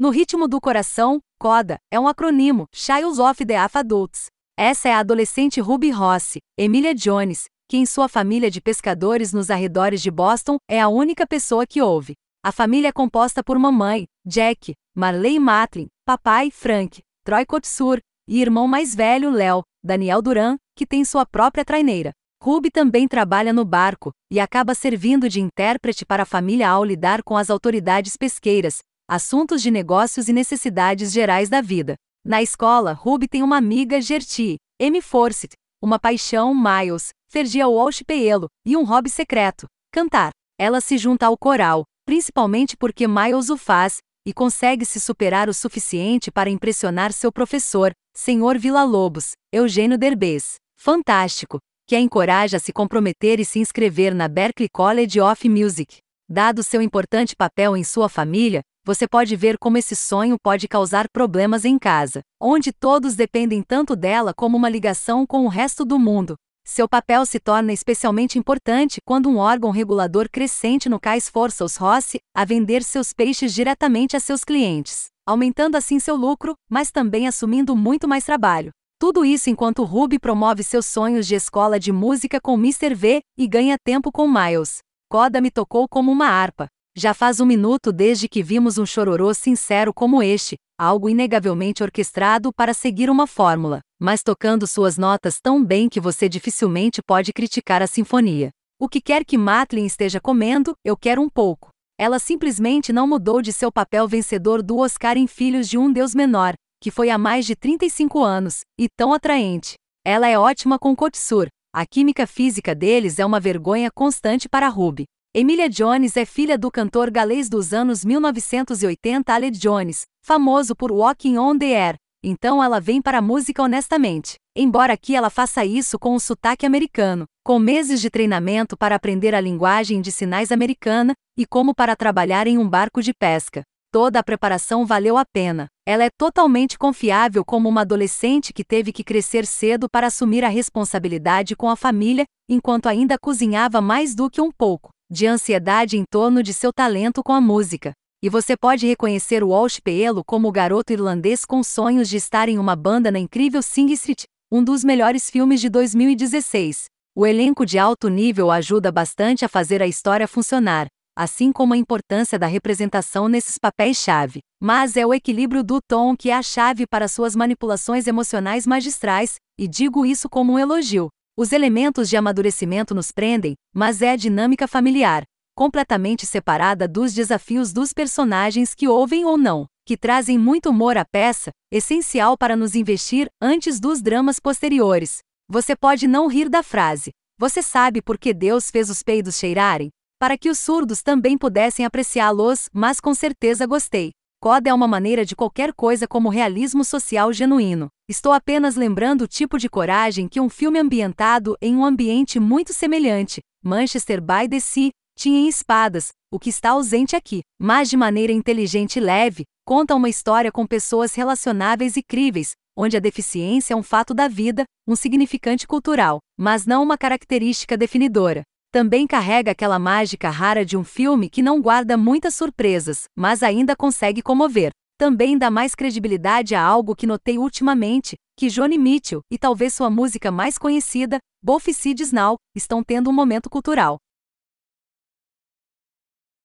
No ritmo do coração, CODA é um acrônimo, Child of the Alpha Adults. Essa é a adolescente Ruby Rossi, Emilia Jones, que em sua família de pescadores nos arredores de Boston é a única pessoa que ouve. A família é composta por mamãe, Jack, Marley Matlin, papai, Frank, Troy Kotsur, e irmão mais velho, Léo, Daniel Duran, que tem sua própria traineira. Ruby também trabalha no barco e acaba servindo de intérprete para a família ao lidar com as autoridades pesqueiras, assuntos de negócios e necessidades gerais da vida. Na escola, Ruby tem uma amiga Gertie, Amy Forsyth, uma paixão Miles, Fergia Walsh Peelo, e um hobby secreto, cantar. Ela se junta ao coral, principalmente porque Miles o faz, e consegue se superar o suficiente para impressionar seu professor, Senhor Villa-Lobos, Eugênio Derbez. Fantástico, que a encoraja a se comprometer e se inscrever na Berklee College of Music. Dado seu importante papel em sua família, você pode ver como esse sonho pode causar problemas em casa, onde todos dependem tanto dela como uma ligação com o resto do mundo. Seu papel se torna especialmente importante quando um órgão regulador crescente no cais força os Rossi a vender seus peixes diretamente a seus clientes, aumentando assim seu lucro, mas também assumindo muito mais trabalho. Tudo isso enquanto Ruby promove seus sonhos de escola de música com Mr. V e ganha tempo com Miles. Coda me tocou como uma harpa, já faz um minuto desde que vimos um chororô sincero como este, algo inegavelmente orquestrado para seguir uma fórmula, mas tocando suas notas tão bem que você dificilmente pode criticar a sinfonia. O que quer que Matlin esteja comendo, eu quero um pouco. Ela simplesmente não mudou de seu papel vencedor do Oscar em Filhos de um Deus Menor, que foi há mais de 35 anos, e tão atraente. Ela é ótima com Kotsur. A química física deles é uma vergonha constante para Ruby. Emilia Jones é filha do cantor galês dos anos 1980 Aled Jones, famoso por Walking on the Air, então ela vem para a música honestamente. Embora aqui ela faça isso com um sotaque americano, com meses de treinamento para aprender a linguagem de sinais americana e como para trabalhar em um barco de pesca. Toda a preparação valeu a pena. Ela é totalmente confiável como uma adolescente que teve que crescer cedo para assumir a responsabilidade com a família, enquanto ainda cozinhava mais do que um pouco de ansiedade em torno de seu talento com a música. E você pode reconhecer o Walsh Peelo como o garoto irlandês com sonhos de estar em uma banda na incrível Sing Street, um dos melhores filmes de 2016. O elenco de alto nível ajuda bastante a fazer a história funcionar, assim como a importância da representação nesses papéis-chave. Mas é o equilíbrio do tom que é a chave para suas manipulações emocionais magistrais, e digo isso como um elogio. Os elementos de amadurecimento nos prendem, mas é a dinâmica familiar, completamente separada dos desafios dos personagens que ouvem ou não, que trazem muito humor à peça, essencial para nos investir antes dos dramas posteriores. Você pode não rir da frase. Você sabe por que Deus fez os peidos cheirarem? Para que os surdos também pudessem apreciá-los, mas com certeza gostei. Coda é uma maneira de qualquer coisa como realismo social genuíno. Estou apenas lembrando o tipo de coragem que um filme ambientado em um ambiente muito semelhante, Manchester by the Sea, tinha em espadas, o que está ausente aqui, mas de maneira inteligente e leve, conta uma história com pessoas relacionáveis e críveis, onde a deficiência é um fato da vida, um significante cultural, mas não uma característica definidora. Também carrega aquela mágica rara de um filme que não guarda muitas surpresas, mas ainda consegue comover. Também dá mais credibilidade a algo que notei ultimamente, que Johnny Mitchell, e talvez sua música mais conhecida, Both Seeds Now, estão tendo um momento cultural.